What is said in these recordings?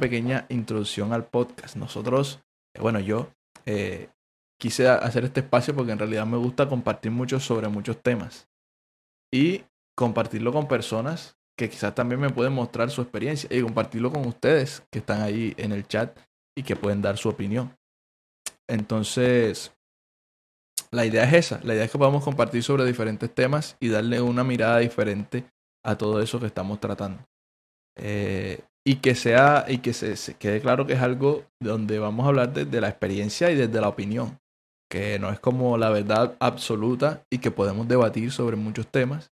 pequeña introducción al podcast. Nosotros, eh, bueno, yo eh, quise hacer este espacio porque en realidad me gusta compartir mucho sobre muchos temas y compartirlo con personas que quizás también me pueden mostrar su experiencia y compartirlo con ustedes que están ahí en el chat y que pueden dar su opinión. Entonces, la idea es esa, la idea es que podamos compartir sobre diferentes temas y darle una mirada diferente a todo eso que estamos tratando. Eh, y que sea, y que se, quede claro que es algo donde vamos a hablar desde la experiencia y desde la opinión, que no es como la verdad absoluta y que podemos debatir sobre muchos temas,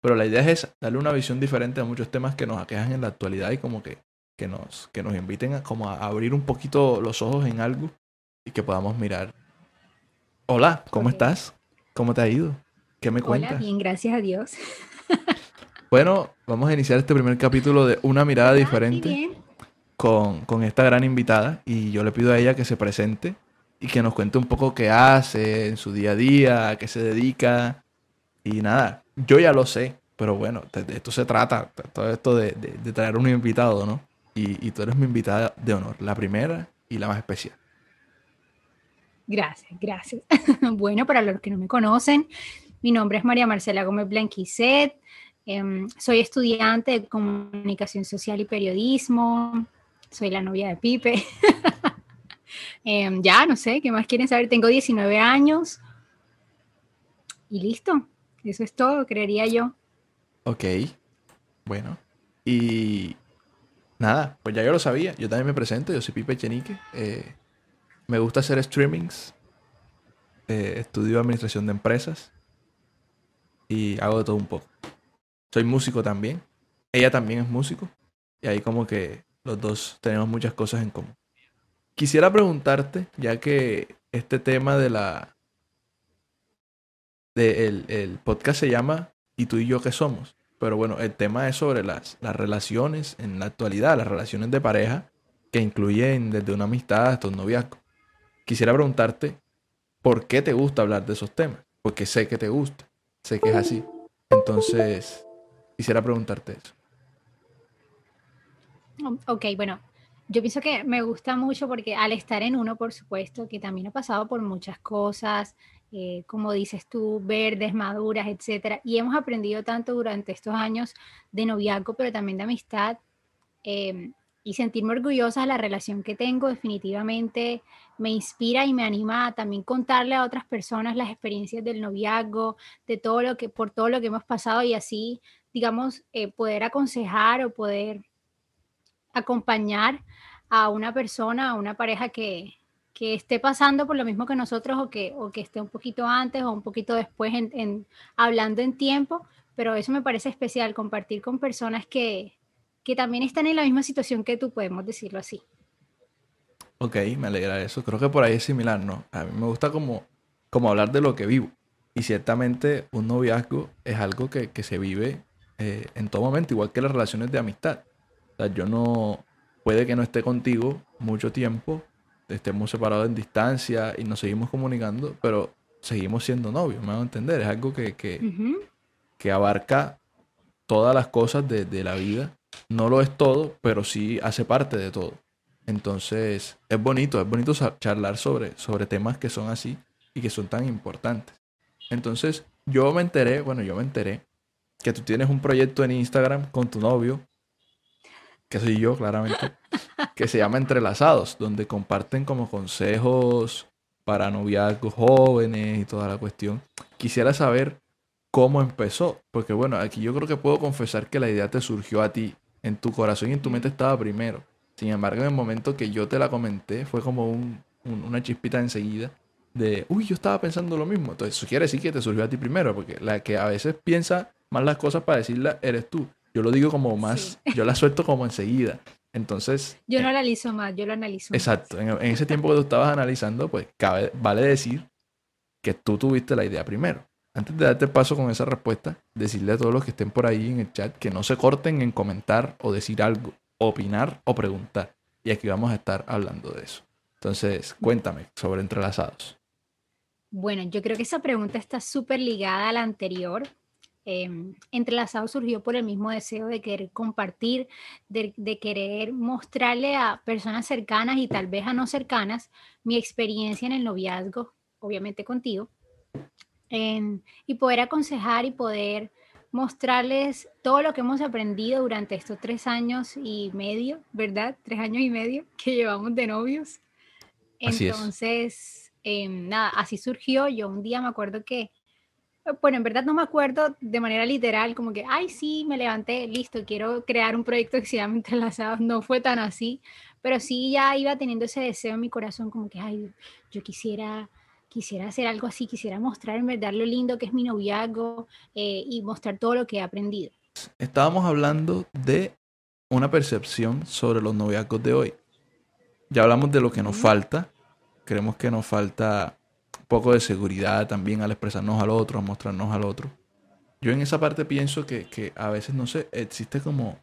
pero la idea es darle una visión diferente a muchos temas que nos aquejan en la actualidad y como que, que, nos, que nos inviten a, como a abrir un poquito los ojos en algo y que podamos mirar. Hola, ¿cómo estás? ¿Cómo te ha ido? ¿Qué me cuentas? Hola, bien, gracias a Dios. Bueno, vamos a iniciar este primer capítulo de Una mirada diferente con, con, esta gran invitada y yo le pido a ella que se presente y que nos cuente un poco qué hace en su día a día, a qué se dedica y nada, yo ya lo sé, pero bueno, de, esto se trata, todo esto de, de, traer un invitado, ¿no? Y, y tú eres mi invitada de honor, la primera y la más especial. Gracias, gracias. bueno, para los que no me conocen, mi nombre es María Marcela Gómez Blanquicet. Em, soy estudiante de comunicación social y periodismo. Soy la novia de Pipe. Em, ya, no sé, ¿qué más quieren saber? Tengo 19 años. Y listo. Eso es todo, creería yo. Ok. Bueno. Y nada, pues ya yo lo sabía. Yo también me presento. Yo soy Pipe Chenique. Eh, me gusta hacer streamings. Eh, estudio administración de empresas. Y hago de todo un poco. Soy músico también. Ella también es músico. Y ahí como que los dos tenemos muchas cosas en común. Quisiera preguntarte, ya que este tema de la... De el, podcast se llama ¿Y tú y yo qué somos? Pero bueno, el tema es sobre las, las relaciones en la actualidad, las relaciones de pareja, que incluyen desde una amistad hasta un noviazgo. Quisiera preguntarte, ¿por qué te gusta hablar de esos temas? Porque sé que te gusta, sé que es así. Entonces, Quisiera preguntarte eso. Ok, bueno, yo pienso que me gusta mucho porque al estar en uno, por supuesto, que también he pasado por muchas cosas, eh, como dices tú, verdes, maduras, etcétera, y hemos aprendido tanto durante estos años de noviazgo, pero también de amistad, eh, y sentirme orgullosa de la relación que tengo definitivamente me inspira y me anima a también contarle a otras personas las experiencias del noviazgo, de todo lo que por todo lo que hemos pasado y así digamos, eh, poder aconsejar o poder acompañar a una persona, a una pareja que, que, esté pasando por lo mismo que nosotros o que, o que esté un poquito antes o un poquito después en, hablando en tiempo, pero eso me parece especial, compartir con personas que, que también están en la misma situación que tú, podemos decirlo así. Ok, me alegra eso. Creo que por ahí es similar, ¿no? A mí me gusta como, como hablar de lo que vivo. Y ciertamente un noviazgo es algo que, que se vive eh, en todo momento, igual que las relaciones de amistad. O sea, yo no, puede que no esté contigo mucho tiempo, estemos separados en distancia y nos seguimos comunicando, pero seguimos siendo novios, me hago entender. Es algo que, que, abarca todas las cosas de, de, la vida. No lo es todo, pero sí hace parte de todo. Entonces, es bonito, es bonito charlar sobre, sobre temas que son así y que son tan importantes. Entonces, yo me enteré, bueno, yo me enteré que tú tienes un proyecto en Instagram con tu novio, que soy yo claramente, que se llama Entrelazados, donde comparten como consejos para noviazgos jóvenes y toda la cuestión. Quisiera saber cómo empezó, porque bueno, aquí yo creo que puedo confesar que la idea te surgió a ti, en tu corazón y en tu mente estaba primero. Sin embargo, en el momento que yo te la comenté, fue como una chispita enseguida de, uy, yo estaba pensando lo mismo. Entonces, eso quiere decir que te surgió a ti primero, porque la que a veces piensa más las cosas para decirlas eres tú. Yo lo digo como más, yo la suelto como enseguida. Entonces... Yo no eh, analizo más, yo lo analizo. Exacto. En, ese tiempo que tú estabas analizando, pues cabe, vale decir que tú tuviste la idea primero. Antes de darte paso con esa respuesta, decirle a todos los que estén por ahí en el chat que no se corten en comentar o decir algo, opinar o preguntar. Y aquí vamos a estar hablando de eso. Entonces, cuéntame sobre entrelazados. Bueno, yo creo que esa pregunta está súper ligada a la anterior, em, entrelazado surgió por el mismo deseo de querer compartir, de, querer mostrarle a personas cercanas y tal vez a no cercanas mi experiencia en el noviazgo, obviamente contigo, y poder aconsejar y poder mostrarles todo lo que hemos aprendido durante estos tres años y medio, ¿verdad? Tres años y medio que llevamos de novios. Entonces, em, nada, así surgió. Yo un día me acuerdo que, bueno, en verdad no me acuerdo de manera literal, como que, ay, sí, me levanté, listo, quiero crear un proyecto que se llama Entrelazados. No fue tan así, pero sí ya iba teniendo ese deseo en mi corazón, como que, ay, yo quisiera quisiera hacer algo así, quisiera mostrar en verdad lo lindo que es mi noviazgo eh, y mostrar todo lo que he aprendido. Estábamos hablando de una percepción sobre los noviazgos de hoy. Ya hablamos de lo que nos falta. Creemos que nos falta poco de seguridad también al expresarnos al otro, a mostrarnos al otro. Yo en esa parte pienso que, a veces, no sé, existe como,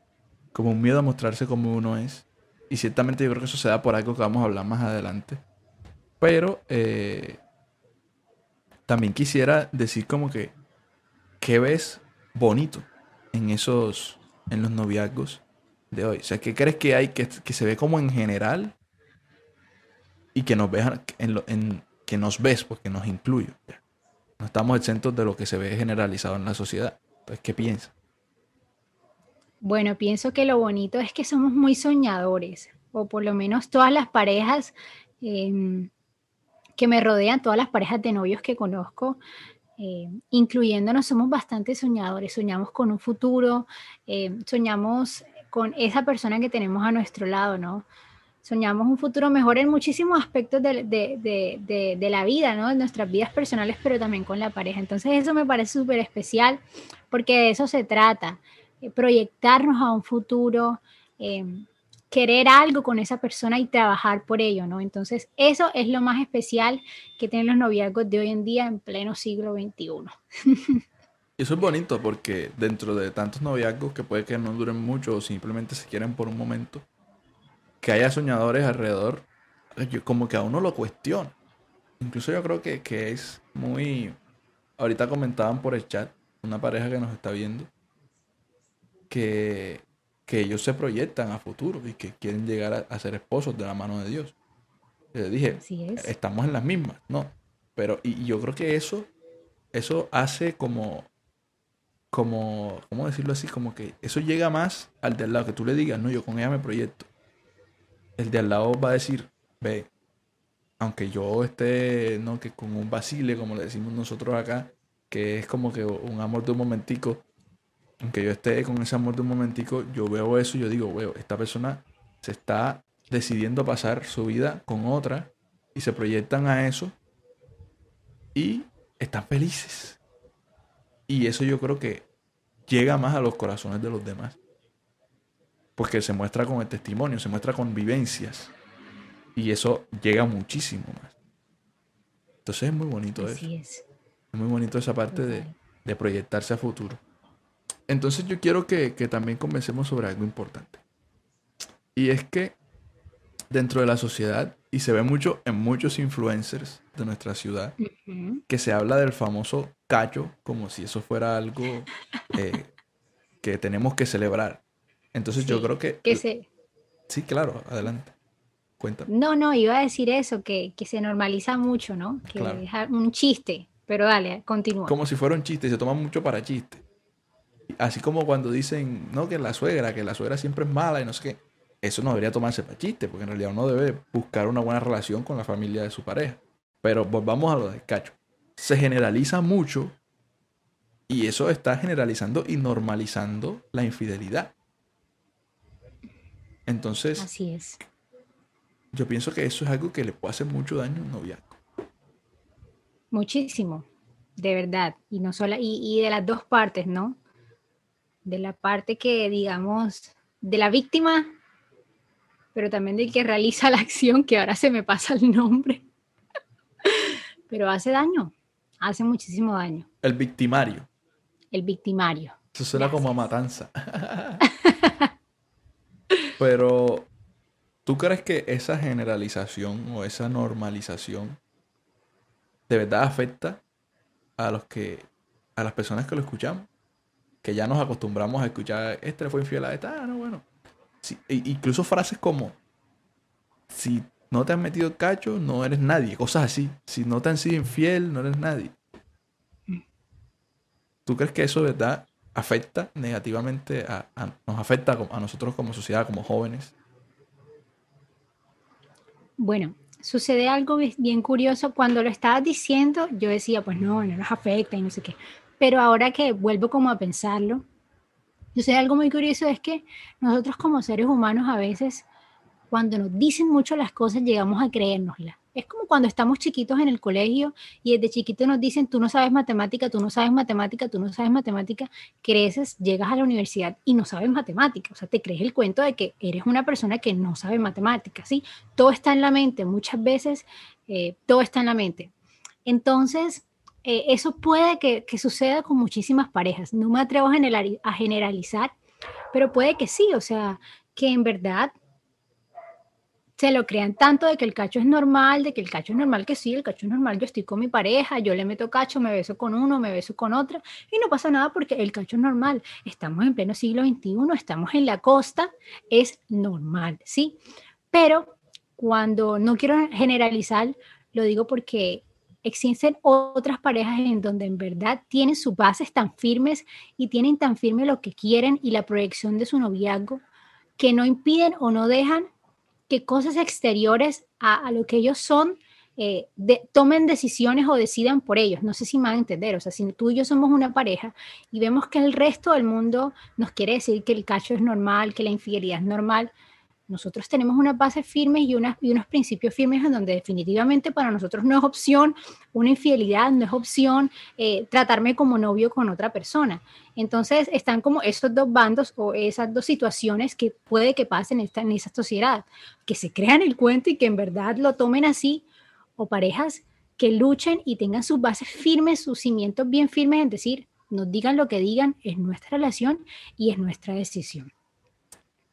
como un miedo a mostrarse como uno es. Y ciertamente yo creo que eso se da por algo que vamos a hablar más adelante. Pero eh, también quisiera decir como que, ¿qué ves bonito en esos, en los noviazgos de hoy? O sea, ¿qué crees que hay que, se ve como en general y que nos vean, en, que nos ves, porque nos incluyo? No estamos exentos de lo que se ve generalizado en la sociedad. Entonces, ¿qué piensas? Bueno, pienso que lo bonito es que somos muy soñadores, o por lo menos todas las parejas em, que me rodean, todas las parejas de novios que conozco, eh, incluyéndonos, somos bastante soñadores, soñamos con un futuro, eh, soñamos con esa persona que tenemos a nuestro lado, ¿no? Soñamos un futuro mejor en muchísimos aspectos de, de, de la vida, ¿no? En nuestras vidas personales, pero también con la pareja. Entonces eso me parece súper especial porque de eso se trata, eh, proyectarnos a un futuro querer algo con esa persona y trabajar por ello, ¿no? Entonces, eso es lo más especial que tienen los noviazgos de hoy en día en pleno siglo XXI. Eso es bonito porque dentro de tantos noviazgos que puede que no duren mucho o simplemente se quieren por un momento, que haya soñadores alrededor, como que a uno lo cuestiona. Incluso yo creo que, que es muy... Ahorita comentaban por el chat, una pareja que nos está viendo, que que ellos se proyectan a futuro y que quieren llegar a, ser esposos de la mano de Dios. Les dije, estamos en las mismas, ¿no? Pero, y, yo creo que eso, eso hace como, como, ¿cómo decirlo así? Como que eso llega más al de al lado, que tú le digas, no, yo con ella me proyecto. El de al lado va a decir, ve, aunque yo esté, ¿no? Que con un vacile, como le decimos nosotros acá, que es como que un amor de un momentico, aunque yo esté con ese amor de un momentico, yo veo eso y yo digo, veo, esta persona se está decidiendo pasar su vida con otra y se proyectan a eso y están felices. Y eso yo creo que llega más a los corazones de los demás. Porque se muestra con el testimonio, se muestra con vivencias. Y eso llega muchísimo más. Entonces es muy bonito eso. Es. es muy bonito esa parte de, de proyectarse a futuro. Entonces yo quiero que, también convencemos sobre algo importante. Y es que dentro de la sociedad, y se ve mucho en muchos influencers de nuestra ciudad, que se habla del famoso cacho como si eso fuera algo eh, que tenemos que celebrar. Entonces yo creo que... que Sí, claro, adelante. Cuéntame. No, no, iba a decir eso, que, se normaliza mucho, ¿no? Que es un chiste, pero dale, continúa. Como si fuera un chiste, se toma mucho para chiste. Así como cuando dicen, no, que la suegra, que la suegra siempre es mala y no sé qué. Eso no debería tomarse para chiste, porque en realidad uno debe buscar una buena relación con la familia de su pareja. Pero volvamos a lo del cacho. Se generaliza mucho y eso está generalizando y normalizando la infidelidad. Entonces, así es. Yo pienso que eso es algo que le puede hacer mucho daño a un noviazgo. Muchísimo, de verdad. Y no solo, y, y de las dos partes, ¿no? de la parte que, digamos, de la víctima, pero también del que realiza la acción, que ahora se me pasa el nombre. pero hace daño, hace muchísimo daño. El victimario. El victimario. Eso suena como a matanza. pero, ¿tú crees que esa generalización o esa normalización de verdad afecta a los que, a las personas que lo escuchamos? que ya nos acostumbramos a escuchar, este fue infiel a esta, ah, no, bueno. E incluso frases como, si no te has metido el cacho, no eres nadie, cosas así. Si no te han sido infiel, no eres nadie. ¿Tú crees que eso, verdad, afecta negativamente, a, nos afecta a nosotros como sociedad, como jóvenes? Bueno, sucede algo bien curioso. Cuando lo estabas diciendo, yo decía, pues no, no nos afecta y no sé qué. Pero ahora que vuelvo como a pensarlo, sé algo muy curioso es que nosotros como seres humanos a veces cuando nos dicen mucho las cosas llegamos a creérnoslas. Es como cuando estamos chiquitos en el colegio y desde chiquito nos dicen, tú no sabes matemática, tú no sabes matemática, tú no sabes matemática, creces, llegas a la universidad y no sabes matemática. O sea, te crees el cuento de que eres una persona que no sabe matemática, ¿sí? Todo está en la mente, muchas veces eh, todo está en la mente. Entonces, eh, eso puede que, suceda con muchísimas parejas. No me atrevo a, generalizar, pero puede que sí, o sea, que en verdad se lo crean tanto de que el cacho es normal, de que el cacho es normal que sí, el cacho es normal, yo estoy con mi pareja, yo le meto cacho, me beso con uno, me beso con otra, y no pasa nada porque el cacho es normal. Estamos en pleno siglo XXI, estamos en la costa, es normal, ¿sí? Pero cuando no quiero generalizar, lo digo porque existen otras parejas en donde en verdad tienen sus bases tan firmes y tienen tan firme lo que quieren y la proyección de su noviazgo que no impiden o no dejan que cosas exteriores a, lo que ellos son eh, tomen decisiones o decidan por ellos. No sé si me van a entender. O sea, si tú y yo somos una pareja y vemos que el resto del mundo nos quiere decir que el cacho es normal, que la infidelidad es normal, nosotros tenemos unas bases firmes y, unos principios firmes en donde definitivamente para nosotros no es opción una infidelidad, no es opción eh, tratarme como novio con otra persona. Entonces están como esos dos bandos o esas dos situaciones que puede que pasen en, esta, esa sociedad, que se crean el cuento y que en verdad lo tomen así, o parejas que luchen y tengan sus bases firmes, sus cimientos bien firmes en decir, nos digan lo que digan, es nuestra relación y es nuestra decisión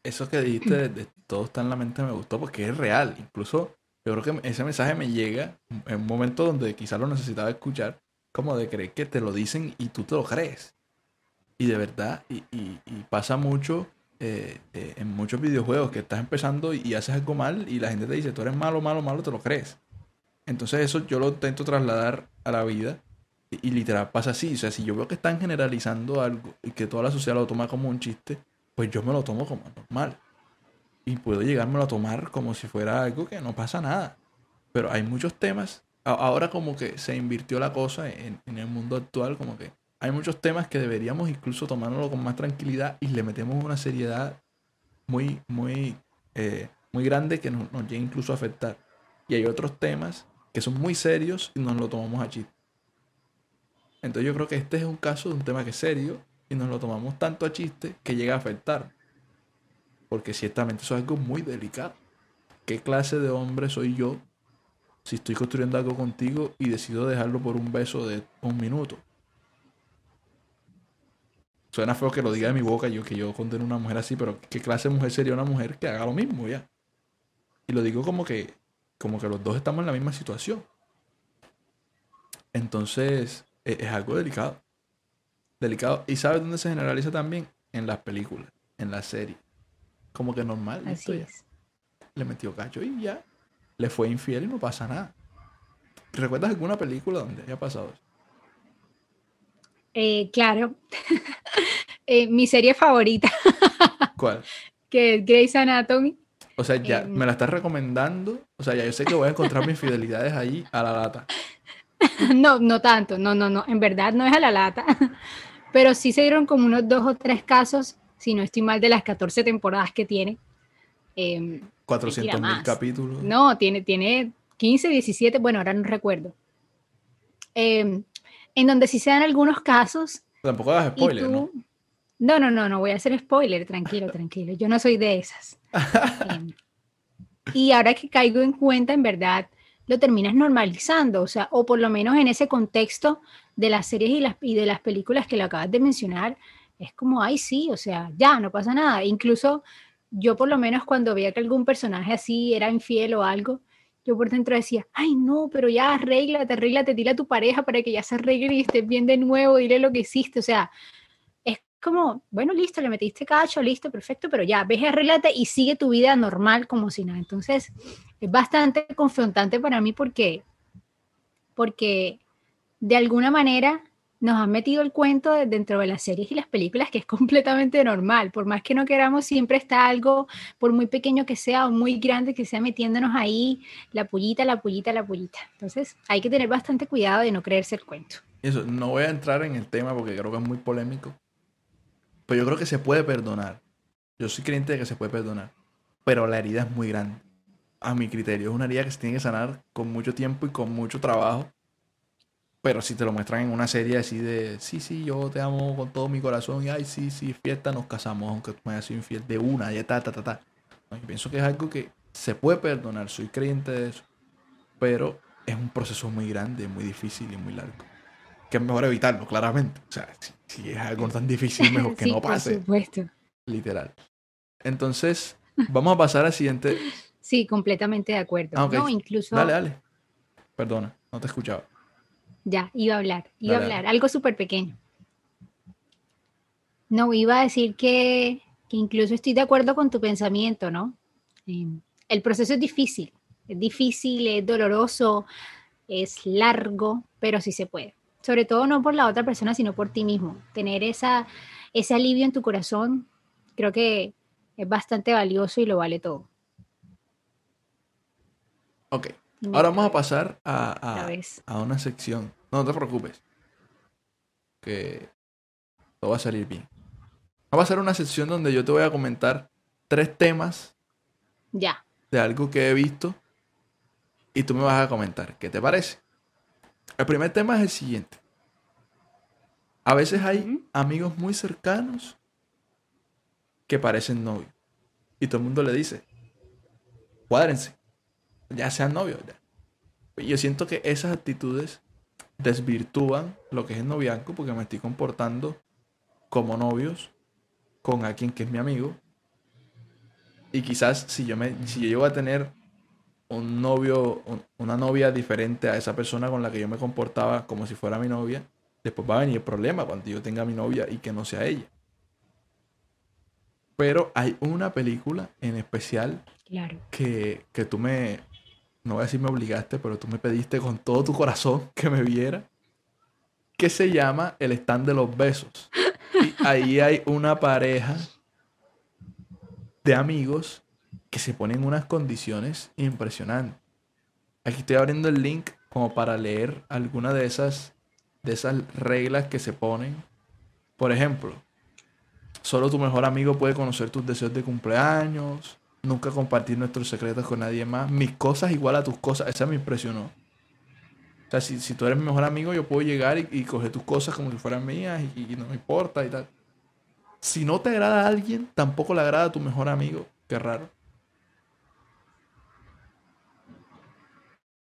eso que dijiste de, todo está en la mente me gustó porque es real. Incluso yo creo que ese mensaje me llega en un momento donde quizás lo necesitaba escuchar, como de creer que te lo dicen y tú te lo crees. Y de verdad, y, pasa mucho eh, eh, en muchos videojuegos que estás empezando y haces algo mal y la gente te dice, tú eres malo, malo, malo, te lo crees. Entonces eso yo lo intento trasladar a la vida y, y literal pasa así. O sea, si yo veo que están generalizando algo y que toda la sociedad lo toma como un chiste, pues yo me lo tomo como normal. Y puedo llegármelo a tomar como si fuera algo que no pasa nada. Pero hay muchos temas, ahora como que se invirtió la cosa en, el mundo actual, como que hay muchos temas que deberíamos incluso tomárnoslo con más tranquilidad y le metemos una seriedad muy, muy, eh, muy grande que nos, nos llega incluso a afectar. Y hay otros temas que son muy serios y nos lo tomamos a chiste. Entonces yo creo que este es un caso de un tema que es serio y nos lo tomamos tanto a chiste que llega a afectar. Porque ciertamente eso es algo muy delicado. ¿Qué clase de hombre soy yo si estoy construyendo algo contigo y decido dejarlo por un beso de un minuto? Suena feo que lo diga de mi boca yo que yo condeno a una mujer así, pero ¿qué clase de mujer sería una mujer que haga lo mismo ya? Y lo digo como que como que los dos estamos en la misma situación. Entonces, e-, es algo delicado delicado. ¿Y sabes dónde se generaliza también? En las películas, en la serie. Como que normal. Así es. Le metió cacho y ya. Le fue infiel y no pasa nada. ¿Recuerdas alguna película donde haya pasado eso? Eh, claro. Eh, mi serie favorita. ¿Cuál? Que es Grey's Anatomy. O sea, ya em. me la estás recomendando. O sea, ya yo sé que voy a encontrar mis fidelidades ahí a la lata. no, no tanto. No, no, no. En verdad no es a la lata pero sí se dieron como unos dos o tres casos, si no estoy mal, de las 14 temporadas que tiene. 400 em, mil capítulos. No, tiene, tiene 15, 17, bueno, ahora no recuerdo. Em, en donde sí se dan algunos casos. Tampoco hagas spoiler, ¿no? No, no, no, no voy a hacer spoiler, tranquilo, tranquilo. Yo no soy de esas. Em, y ahora que caigo en cuenta, en verdad, lo terminas normalizando, o sea, o por lo menos en ese contexto de las series y, las, y de las películas que lo acabas de mencionar, es como, ay, sí, o sea, ya, no pasa nada. Incluso yo por lo menos cuando veía que algún personaje así era infiel o algo, yo por dentro decía, ay, no, pero ya arréglate, arréglate, dile a tu pareja para que ya se arregle y bien de nuevo, dile lo que hiciste, o sea, es como, bueno, listo, le metiste cacho, listo, perfecto, pero ya, ves, arreglate y sigue tu vida normal como si nada. Entonces, es bastante confrontante para mí porque, porque de alguna manera nos han metido el cuento dentro de las series y las películas que es completamente normal. Por más que no queramos, siempre está algo, por muy pequeño que sea o muy grande que sea, metiéndonos ahí la pullita, la pullita, la pullita. Entonces, hay que tener bastante cuidado de no creerse el cuento. Eso, no voy a entrar en el tema porque creo que es muy polémico, pero yo creo que se puede perdonar. Yo soy creyente de que se puede perdonar. Pero la herida es muy grande. A mi criterio, es una herida que se tiene que sanar con mucho tiempo y con mucho trabajo. Pero si te lo muestran en una serie así de, sí, sí, yo te amo con todo mi corazón y, ay, sí, sí, fiesta, nos casamos, aunque tú me hayas sido infiel de una, ya ta, ta, ta, ta. yo pienso que es algo que se puede perdonar, soy creyente de eso. Pero es un proceso muy grande, muy difícil y muy largo que es mejor evitarlo, claramente. O sea, si, es algo tan difícil, mejor que no pase. Por supuesto. Literal. Entonces, vamos a pasar al siguiente. Sí, completamente de acuerdo. Ah, no, incluso. Dale, dale. Perdona, no te escuchaba. Ya, iba a hablar, iba a hablar, algo súper pequeño. No, iba a decir que, que, incluso estoy de acuerdo con tu pensamiento, ¿no? Em, el proceso es difícil, es difícil, es doloroso, es largo, pero sí se puede sobre todo no por la otra persona, sino por ti mismo. Tener esa, ese alivio en tu corazón, creo que es bastante valioso y lo vale todo. Ok, ahora vamos a pasar a, a, una sección. No, te preocupes, que todo va a salir bien. Vamos a hacer una sección donde yo te voy a comentar tres temas. Ya. De algo que he visto. Y tú me vas a comentar. ¿Qué te parece? El primer tema es el siguiente. A veces hay amigos muy cercanos que parecen novios. Y todo el mundo le dice, cuádrense, ya sean novios. Yo siento que esas actitudes desvirtúan lo que es el noviazgo porque me estoy comportando como novios con alguien que es mi amigo. Y quizás si yo, me, si yo llego a tener un novio, una novia diferente a esa persona con la que yo me comportaba como si fuera mi novia, después va a venir el problema cuando yo tenga mi novia y que no sea ella. Pero hay una película en especial que, que tú me, no voy a decir me obligaste, pero tú me pediste con todo tu corazón que me viera, que se llama El stand de los besos. Y ahí hay una pareja de amigos que se ponen unas condiciones impresionantes. Aquí estoy abriendo el link como para leer alguna de esas, de esas reglas que se ponen. Por ejemplo, solo tu mejor amigo puede conocer tus deseos de cumpleaños, nunca compartir nuestros secretos con nadie más, mis cosas igual a tus cosas, esa me impresionó. O sea, si, tú eres mi mejor amigo, yo puedo llegar y, coger tus cosas como si fueran mías y, y, no me importa y tal. Si no te agrada a alguien, tampoco le agrada a tu mejor amigo. Qué raro.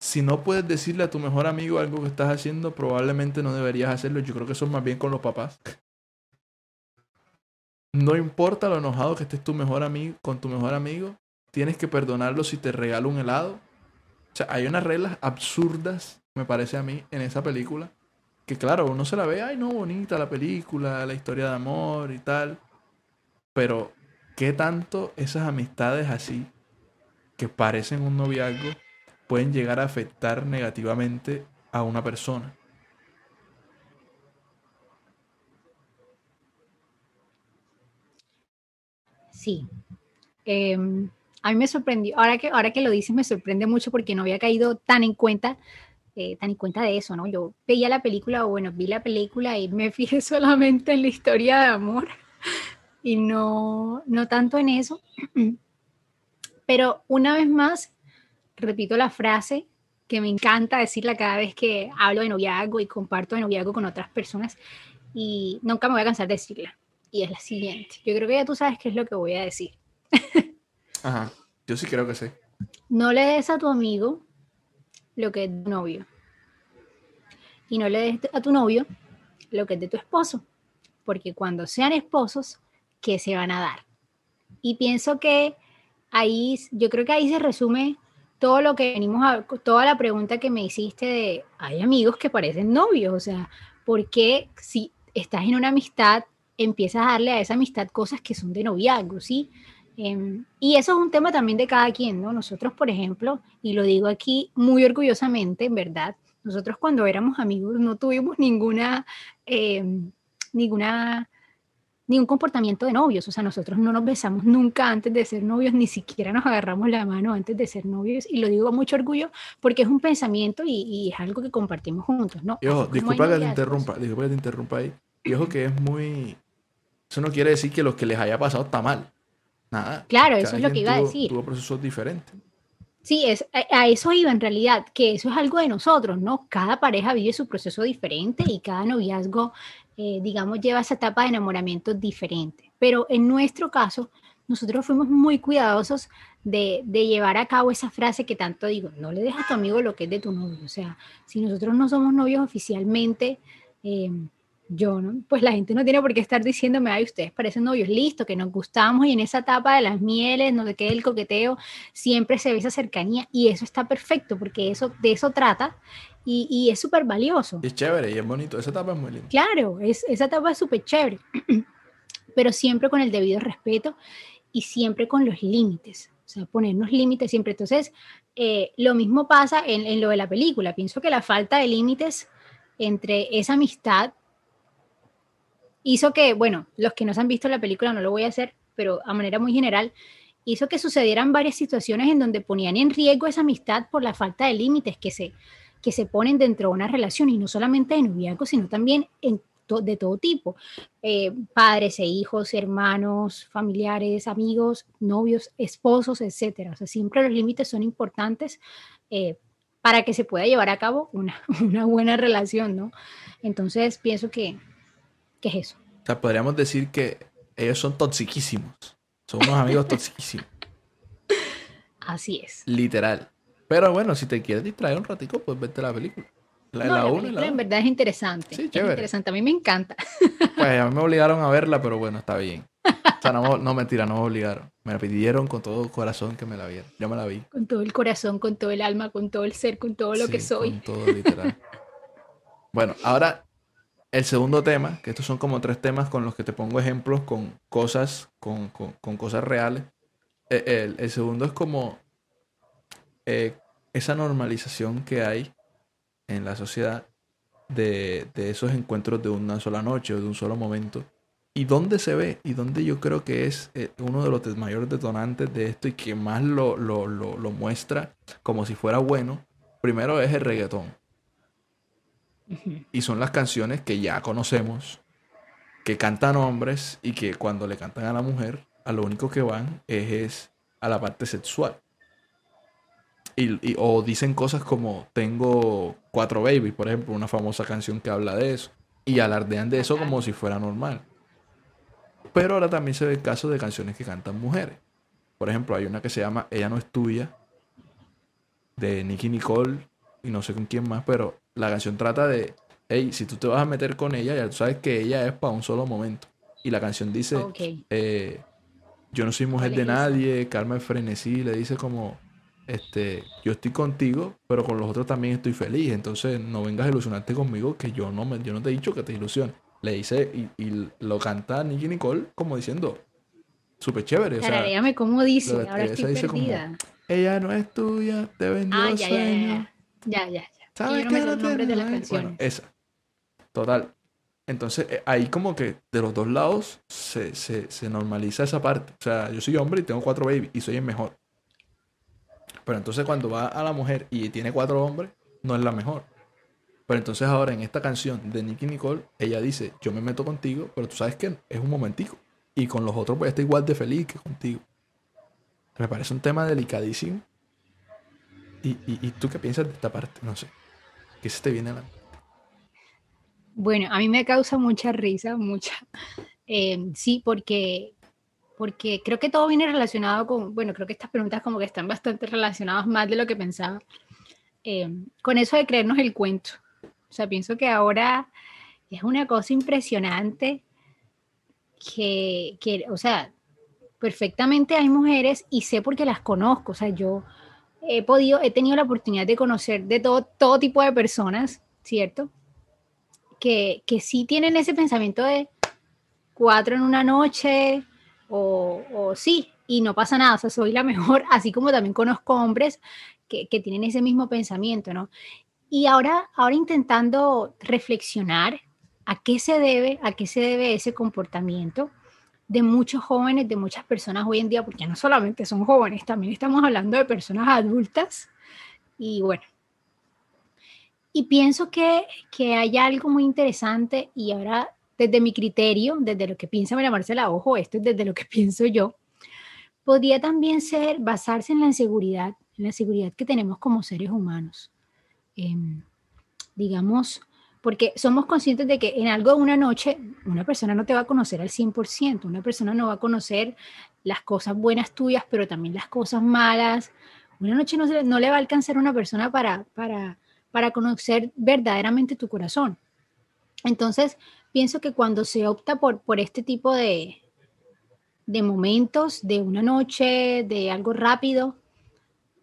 si no puedes decirle a tu mejor amigo algo que estás haciendo, probablemente no deberías hacerlo. Yo creo que eso es más bien con los papás. No importa lo enojado que estés tu mejor amigo, con tu mejor amigo, tienes que perdonarlo si te regala un helado. O sea, hay unas reglas absurdas, me parece a mí, en esa película. Que claro, uno se la ve, ay no, bonita la película, la historia de amor y tal. Pero, ¿qué tanto esas amistades así, que parecen un noviazgo, pueden llegar a afectar negativamente a una persona. Sí. Em, a mí me sorprendió, ahora que, ahora que lo dices, me sorprende mucho porque no había caído tan en cuenta, eh, tan en cuenta de eso, ¿no? Yo veía la película, o bueno, vi la película y me fijé solamente en la historia de amor y no, no tanto en eso. Pero una vez más, repito la frase que me encanta decirla cada vez que hablo de noviazgo y comparto de noviazgo con otras personas y nunca me voy a cansar de decirla. Y es la siguiente. Yo creo que ya tú sabes qué es lo que voy a decir. Ajá, yo sí creo que sé. No le des a tu amigo lo que es de tu novio. Y no le des a tu novio lo que es de tu esposo. Porque cuando sean esposos, ¿qué se van a dar? Y pienso que ahí, yo creo que ahí se resume todo lo que venimos a, toda la pregunta que me hiciste de, hay amigos que parecen novios, o sea, ¿por qué si estás en una amistad empiezas a darle a esa amistad cosas que son de noviazgo, ¿sí? Em, y eso es un tema también de cada quien, ¿no? Nosotros, por ejemplo, y lo digo aquí muy orgullosamente, en verdad, nosotros cuando éramos amigos no tuvimos ninguna, em, ninguna, ningún comportamiento de novios, o sea, nosotros no nos besamos nunca antes de ser novios, ni siquiera nos agarramos la mano antes de ser novios, y lo digo con mucho orgullo porque es un pensamiento y, es algo que compartimos juntos, ¿no? Y ojo, disculpa que te interrumpa, disculpa que te interrumpa ahí, y ojo que es muy, eso no quiere decir que lo que les haya pasado está mal, nada. Claro, eso es lo que iba a decir. Tuvo procesos diferentes. Sí, es, a, eso iba en realidad, que eso es algo de nosotros, ¿no? Cada pareja vive su proceso diferente y cada noviazgo, eh, digamos, lleva esa etapa de enamoramiento diferente. Pero en nuestro caso, nosotros fuimos muy cuidadosos de, de, llevar a cabo esa frase que tanto digo, no le dejas a tu amigo lo que es de tu novio. O sea, si nosotros no somos novios oficialmente, eh, yo, ¿no? Pues la gente no tiene por qué estar diciéndome, ay, ustedes parecen novios, listo, que nos gustamos y en esa etapa de las mieles, no sé qué, el coqueteo, siempre se ve esa cercanía y eso está perfecto porque eso, de eso trata y, y es súper valioso. es chévere y es bonito, esa etapa es muy linda. Claro, es, esa etapa es súper chévere, pero siempre con el debido respeto y siempre con los límites, o sea, ponernos límites siempre. Entonces, eh, lo mismo pasa en, en lo de la película, pienso que la falta de límites entre esa amistad hizo que, bueno, los que no han visto la película no lo voy a hacer, pero a manera muy general, hizo que sucedieran varias situaciones en donde ponían en riesgo esa amistad por la falta de límites que se, que se ponen dentro de una relación y no solamente de noviazgo, sino también en de todo tipo, eh, padres e hijos, hermanos, familiares, amigos, novios, esposos, etcétera. O sea, siempre los límites son importantes eh, para que se pueda llevar a cabo una, una buena relación, ¿no? Entonces, pienso que, ¿Qué es eso? O sea, podríamos decir que ellos son toxiquísimos. Son unos amigos toxiquísimos. Así es. Literal. Pero bueno, si te quieres distraer un ratico, pues vete la película. La, no, la, la película en verdad es interesante. Sí, chévere. Es interesante. A mí me encanta. Pues a mí me obligaron a verla, pero bueno, está bien. O sea, no, no mentira, no me obligaron. Me la pidieron con todo el corazón que me la viera. Yo me la vi. Con todo el corazón, con todo el alma, con todo el ser, con todo lo que soy. Con todo, literal. bueno, ahora el segundo tema, que estos son como tres temas con los que te pongo ejemplos con cosas, con, cosas reales. Eh, el, segundo es como eh, esa normalización que hay en la sociedad de, esos encuentros de una sola noche o de un solo momento. ¿Y dónde se ve? Y dónde yo creo que es eh, uno de los mayores detonantes de esto y que más lo, lo, lo muestra como si fuera bueno. Primero es el reggaetón. Y son las canciones que ya conocemos, que cantan hombres y que cuando le cantan a la mujer, a lo único que van es, a la parte sexual. Y, o dicen cosas como tengo cuatro babies, por ejemplo, una famosa canción que habla de eso. Y alardean de eso como si fuera normal. Pero ahora también se ve el caso de canciones que cantan mujeres. Por ejemplo, hay una que se llama Ella no es tuya, de Nicky Nicole y no sé con quién más, pero la canción trata de, hey, si tú te vas a meter con ella, ya tú sabes que ella es para un solo momento. Y la canción dice, eh, yo no soy mujer de nadie, calma el frenesí, le dice como, este, yo estoy contigo, pero con los otros también estoy feliz, entonces no vengas a ilusionarte conmigo, que yo no, me, yo no te he dicho que te ilusiones. Le dice, y, lo canta Nicky Nicole como diciendo, súper chévere. O sea, cómo dice, ahora estoy perdida. ella no es tuya, te vendió ah, ya, ya, ya, ya. ¿Sabes qué? No de las canciones. Bueno, esa. Total. Entonces, eh, ahí como que de los dos lados se, se, se, normaliza esa parte. O sea, yo soy hombre y tengo cuatro babies y soy el mejor. Pero entonces cuando va a la mujer y tiene cuatro hombres, no es la mejor. Pero entonces ahora en esta canción de Nicky Nicole, ella dice, yo me meto contigo, pero tú sabes que es un momentico. Y con los otros pues está igual de feliz que contigo. Me parece un tema delicadísimo. ¿Y, y, y tú qué piensas de esta parte? No sé. ¿Qué se te viene la Bueno, a mí me causa mucha risa, mucha. Eh, sí, porque, porque creo que todo viene relacionado con, bueno, creo que estas preguntas como que están bastante relacionadas más de lo que pensaba, eh, con eso de creernos el cuento. O sea, pienso que ahora es una cosa impresionante que, que, o sea, perfectamente hay mujeres y sé porque las conozco, o sea, yo he podido, he tenido la oportunidad de conocer de todo, todo tipo de personas, ¿cierto? Que, que sí tienen ese pensamiento de, cuatro en una noche, o, sí, y no pasa nada, o sea, soy la mejor, así como también conozco hombres que, que tienen ese mismo pensamiento, ¿no? Y ahora, ahora intentando reflexionar a qué se debe, a qué se debe ese comportamiento de muchos jóvenes, de muchas personas hoy en día, porque no solamente son jóvenes, también estamos hablando de personas adultas. Y bueno, y pienso que, que hay algo muy interesante y ahora desde mi criterio, desde lo que piensa María Marcela, ojo, esto es desde lo que pienso yo, podría también ser basarse en la inseguridad, en la seguridad que tenemos como seres humanos. Em, digamos, porque somos conscientes de que en algo una noche una persona no te va a conocer al 100%, una persona no va a conocer las cosas buenas tuyas, pero también las cosas malas. Una noche no, no le va a alcanzar a una persona para, para, para conocer verdaderamente tu corazón. Entonces, pienso que cuando se opta por, por este tipo de, de momentos, de una noche, de algo rápido,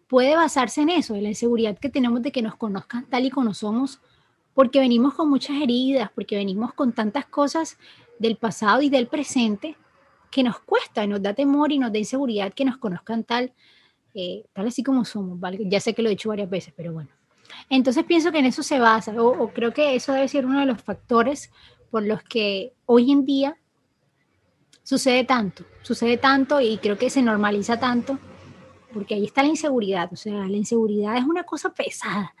puede basarse en eso, en la inseguridad que tenemos de que nos conozcan tal y como somos, porque venimos con muchas heridas, porque venimos con tantas cosas del pasado y del presente que nos cuesta y nos da temor y nos da inseguridad que nos conozcan tal, eh, tal así como somos, Ya sé que lo he dicho varias veces, pero bueno. Entonces pienso que en eso se basa, o, creo que eso debe ser uno de los factores por los que hoy en día sucede tanto, sucede tanto y creo que se normaliza tanto, porque ahí está la inseguridad, o sea, la inseguridad es una cosa pesada,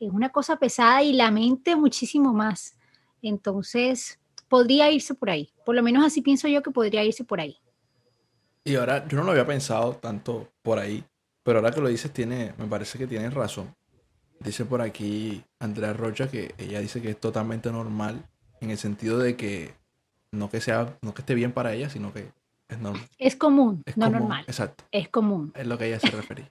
es una cosa pesada y la mente muchísimo más. Entonces, podría irse por ahí, por lo menos así pienso yo que podría irse por ahí. Y ahora, yo no lo había pensado tanto por ahí, pero ahora que lo dices, tiene, me parece que tienes razón. Dice por aquí Andrea Rocha que ella dice que es totalmente normal en el sentido de que no que sea, no que esté bien para ella, sino que es normal. Es común, no normal. Exacto. Es común. Es lo que ella se refería.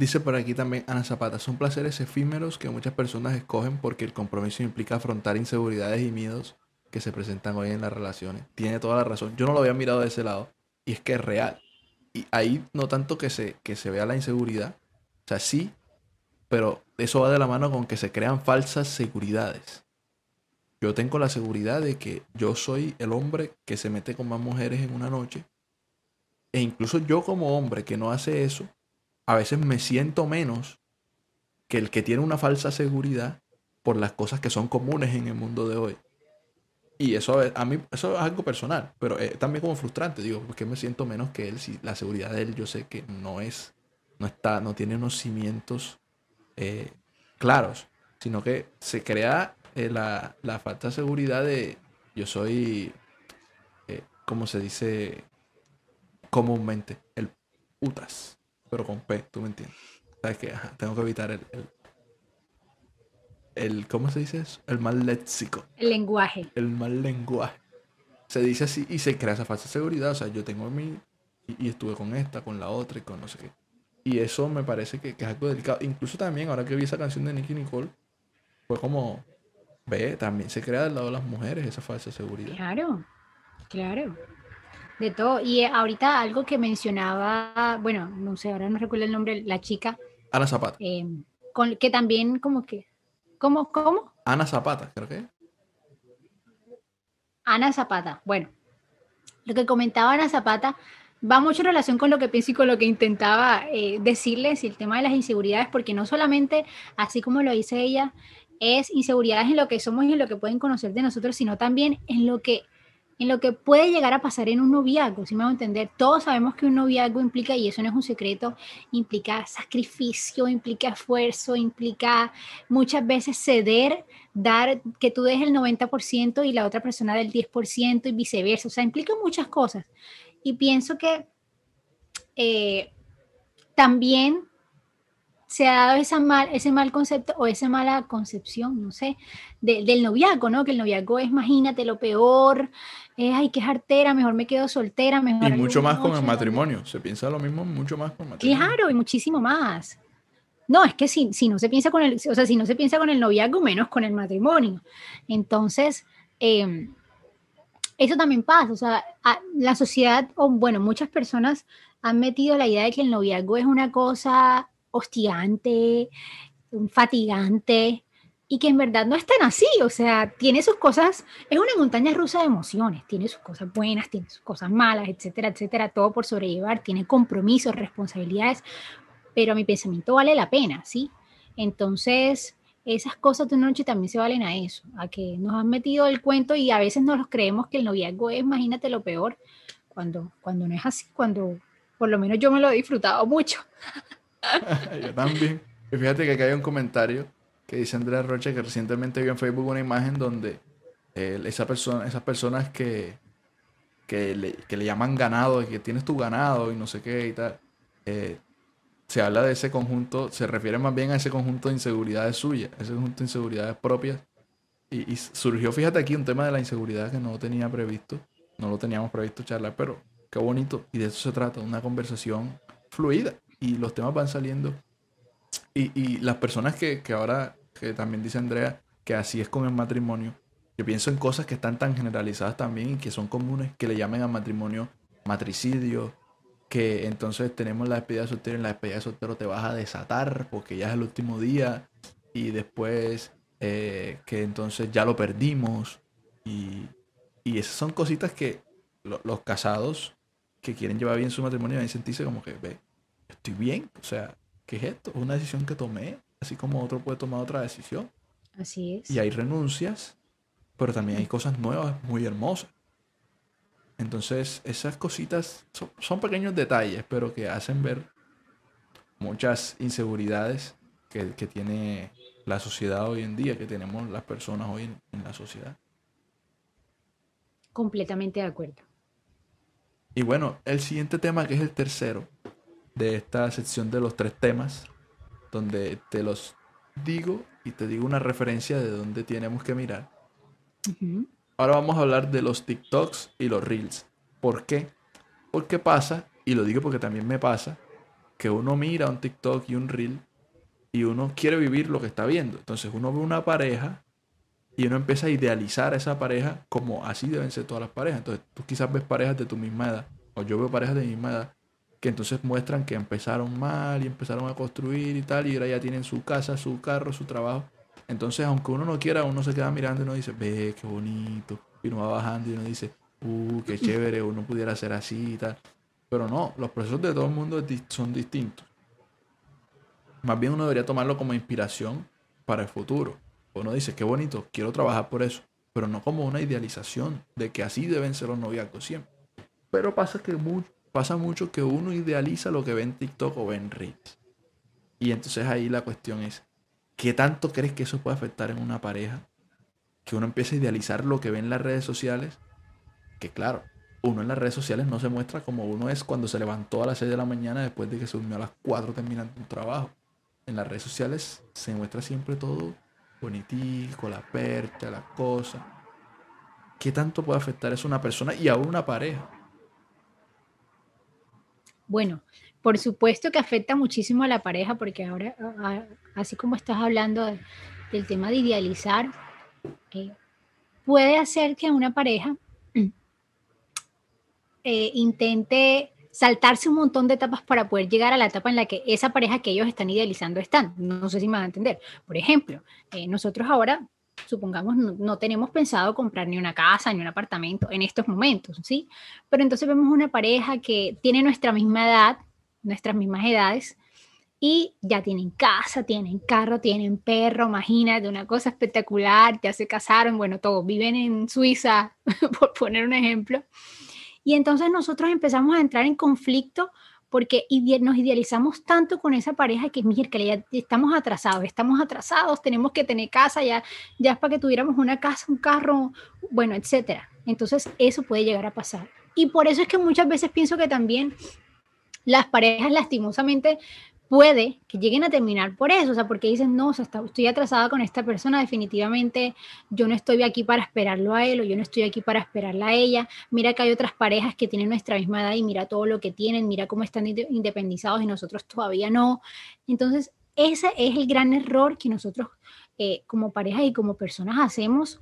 Dice por aquí también Ana Zapata, son placeres efímeros que muchas personas escogen porque el compromiso implica afrontar inseguridades y miedos que se presentan hoy en las relaciones. Tiene toda la razón. Yo no lo había mirado de ese lado y es que es real. Y ahí no tanto que se, que se vea la inseguridad, o sea, sí, pero eso va de la mano con que se crean falsas seguridades. Yo tengo la seguridad de que yo soy el hombre que se mete con más mujeres en una noche. E incluso yo como hombre que no hace eso, a veces me siento menos que el que tiene una falsa seguridad por las cosas que son comunes en el mundo de hoy. Y eso a mí eso es algo personal, pero es también como frustrante, digo, porque me siento menos que él si la seguridad de él yo sé que no es no está no tiene unos cimientos eh, claros, sino que se crea eh, la, falta de seguridad de yo soy, eh, como se dice comúnmente, el putas, pero con P, tú me entiendes. Sabes que tengo que evitar el, el, ¿cómo se dice eso? El mal léxico. El lenguaje. El mal lenguaje. Se dice así y se crea esa falsa seguridad. O sea, yo tengo mi y, y estuve con esta, con la otra y con no sé qué. Y eso me parece que, es algo delicado. Incluso también, ahora que vi esa canción de Nicky Nicole, fue como, ve, también se crea del lado de las mujeres esa falsa seguridad. Claro, claro. De todo. Y ahorita algo que mencionaba, bueno, no sé, ahora no recuerdo el nombre, la chica. Ana Zapata. Eh, con, que también como que, ¿cómo? ¿Cómo? Ana Zapata, creo que. Ana Zapata, bueno. Lo que comentaba Ana Zapata va mucho en relación con lo que pienso y con lo que intentaba eh, decirles, el tema de las inseguridades, porque no solamente, así como lo dice ella, es inseguridades en lo que somos y en lo que pueden conocer de nosotros, sino también en lo que en lo que puede llegar a pasar en un noviazgo, si me voy a entender, todos sabemos que un noviazgo implica, y eso no es un secreto, implica sacrificio, implica esfuerzo, implica muchas veces ceder, dar, que tú des el 90% y la otra persona del 10% y viceversa, o sea, implica muchas cosas. Y pienso que eh, también se ha dado esa mal, ese mal concepto o esa mala concepción, no sé, del noviazgo, ¿no? Que el noviazgo es, imagínate, lo peor, es, ay, qué artera, mejor me quedo soltera, mejor... Y mucho más con el matrimonio, se piensa lo mismo mucho más con el matrimonio. Claro, y muchísimo más. No, es que si, si no se piensa con el, o sea, si no se piensa con el noviazgo, menos con el matrimonio. Entonces, eh, eso también pasa, o sea, la sociedad, o bueno, muchas personas han metido la idea de que el noviazgo es una cosa hostigante, fatigante, y que en verdad no es así, o sea, tiene sus cosas, es una montaña rusa de emociones, tiene sus cosas buenas, tiene sus cosas malas, etcétera, etcétera, todo por sobrellevar, tiene compromisos, responsabilidades, pero mi pensamiento vale la pena, ¿sí? Entonces, esas cosas de una noche también se valen a eso, a que nos han metido el cuento y a veces no los creemos que el noviazgo es, imagínate lo peor, cuando, cuando no es así, cuando por lo menos yo me lo he disfrutado mucho. yo también. Y fíjate que acá hay un comentario que dice Andrea Rocha que recientemente vio en Facebook una imagen donde esa persona, esas personas que, que, le, llaman ganado, que tienes tu ganado y no sé qué y tal, eh, se habla de ese conjunto, se refiere más bien a ese conjunto de inseguridades suyas, ese conjunto de inseguridades propias. Y, y, surgió, fíjate aquí, un tema de la inseguridad que no tenía previsto, no lo teníamos previsto charlar, pero qué bonito. Y de eso se trata, una conversación fluida. Y los temas van saliendo. Y, y las personas que, que ahora que también dice Andrea, que así es con el matrimonio. Yo pienso en cosas que están tan generalizadas también y que son comunes, que le llamen al matrimonio matricidio, que entonces tenemos la despedida de soltero y en la despedida de soltero te vas a desatar porque ya es el último día y después eh, que entonces ya lo perdimos y, y esas son cositas que los casados que quieren llevar bien su matrimonio deben sentirse como que, ve, estoy bien, o sea, ¿qué es esto? Es una decisión que tomé, así como otro puede tomar otra decisión. Así es. Y hay renuncias, pero también hay cosas nuevas, muy hermosas. Entonces, esas cositas son, pequeños detalles, pero que hacen ver muchas inseguridades que, tiene la sociedad hoy en día, que tenemos las personas hoy en, la sociedad. Completamente de acuerdo. Y bueno, el siguiente tema, que es el tercero de esta sección de los tres temas, donde te los digo y te digo una referencia de dónde tenemos que mirar. Ahora vamos a hablar de los TikToks y los Reels. ¿Por qué? Porque pasa, y lo digo porque también me pasa, que uno mira un TikTok y un Reel y uno quiere vivir lo que está viendo. Entonces uno ve una pareja y uno empieza a idealizar a esa pareja como así deben ser todas las parejas. Entonces tú quizás ves parejas de tu misma edad, o yo veo parejas de mi misma edad, que entonces muestran que empezaron mal y empezaron a construir y tal, y ahora ya tienen su casa, su carro, su trabajo. Entonces, aunque uno no quiera, uno se queda mirando y uno dice, ve, qué bonito. Y uno va bajando y uno dice, uh, qué chévere, uno pudiera ser así y tal. Pero no, los procesos de todo el mundo son distintos. Más bien uno debería tomarlo como inspiración para el futuro. Uno dice, qué bonito, quiero trabajar por eso. Pero no como una idealización de que así deben ser los noviazgos siempre. Pero pasa que pasa mucho que uno idealiza lo que ve en TikTok o ve en Reels. Y entonces ahí la cuestión es, ¿qué tanto crees que eso puede afectar en una pareja? Que uno empiece a idealizar lo que ve en las redes sociales. Que claro, uno en las redes sociales no se muestra como uno es cuando se levantó a las 6 de la mañana después de que se durmió a las 4 terminando un trabajo. En las redes sociales se muestra siempre todo bonitico, la percha, la cosa. ¿Qué tanto puede afectar eso a una persona y a una pareja? Bueno, por supuesto que afecta muchísimo a la pareja porque ahora, así como estás hablando del tema de idealizar, eh, puede hacer que una pareja eh, intente saltarse un montón de etapas para poder llegar a la etapa en la que esa pareja que ellos están idealizando están. No sé si me van a entender. Por ejemplo, eh, nosotros ahora, supongamos, no, tenemos pensado comprar ni una casa ni un apartamento en estos momentos, ¿sí? Pero entonces vemos una pareja que tiene nuestra misma edad, nuestras mismas edades, y ya tienen casa, tienen carro, tienen perro, imagínate, una cosa espectacular, ya se casaron, bueno, todos viven en Suiza, por poner un ejemplo. Y entonces nosotros empezamos a entrar en conflicto porque nos idealizamos tanto con esa pareja que, mira, que ya estamos atrasados, estamos atrasados, tenemos que tener casa, ya, ya es para que tuviéramos una casa, un carro, bueno, etcétera. Entonces eso puede llegar a pasar. Y por eso es que muchas veces pienso que también las parejas lastimosamente puede que lleguen a terminar por eso, o sea, porque dicen, no, o sea, estoy atrasada con esta persona, definitivamente yo no estoy aquí para esperarlo a él o yo no estoy aquí para esperarla a ella. Mira que hay otras parejas que tienen nuestra misma edad y mira todo lo que tienen, mira cómo están independizados y nosotros todavía no. Entonces, ese es el gran error que nosotros eh, como parejas y como personas hacemos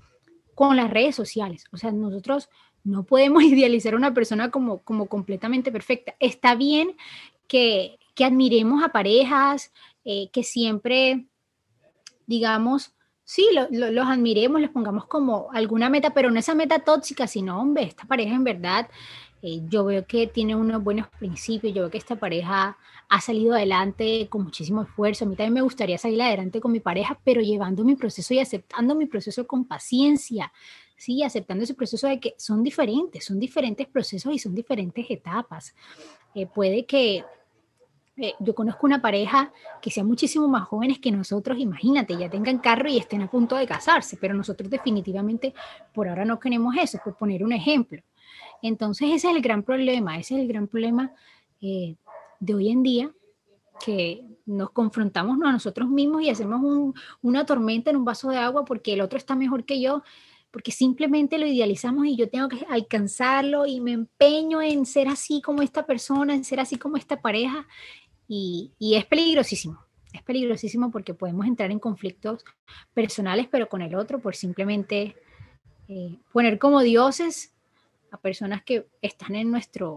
con las redes sociales. O sea, nosotros no podemos idealizar a una persona como, como completamente perfecta. Está bien que, que admiremos a parejas, eh, que siempre, digamos, sí, los admiremos, les pongamos como alguna meta, pero no esa meta tóxica, sino, hombre, esta pareja en verdad, eh, yo veo que tiene unos buenos principios, yo veo que esta pareja ha salido adelante con muchísimo esfuerzo. A mí también me gustaría salir adelante con mi pareja, pero llevando mi proceso y aceptando mi proceso con paciencia, sí, aceptando ese proceso de que son diferentes, son diferentes procesos y son diferentes etapas. Eh, puede que eh, yo conozco una pareja que sea muchísimo más jóvenes que nosotros, imagínate, ya tengan carro y estén a punto de casarse, pero nosotros definitivamente por ahora no queremos eso, por poner un ejemplo. Entonces ese es el gran problema, ese es el gran problema eh, de hoy en día, que nos confrontamos a nosotros mismos y hacemos una tormenta en un vaso de agua porque el otro está mejor que yo, porque simplemente lo idealizamos y yo tengo que alcanzarlo y me empeño en ser así como esta persona, en ser así como esta pareja y, es peligrosísimo. Es peligrosísimo porque podemos entrar en conflictos personales, pero con el otro, por simplemente eh, poner como dioses a personas que están en nuestro,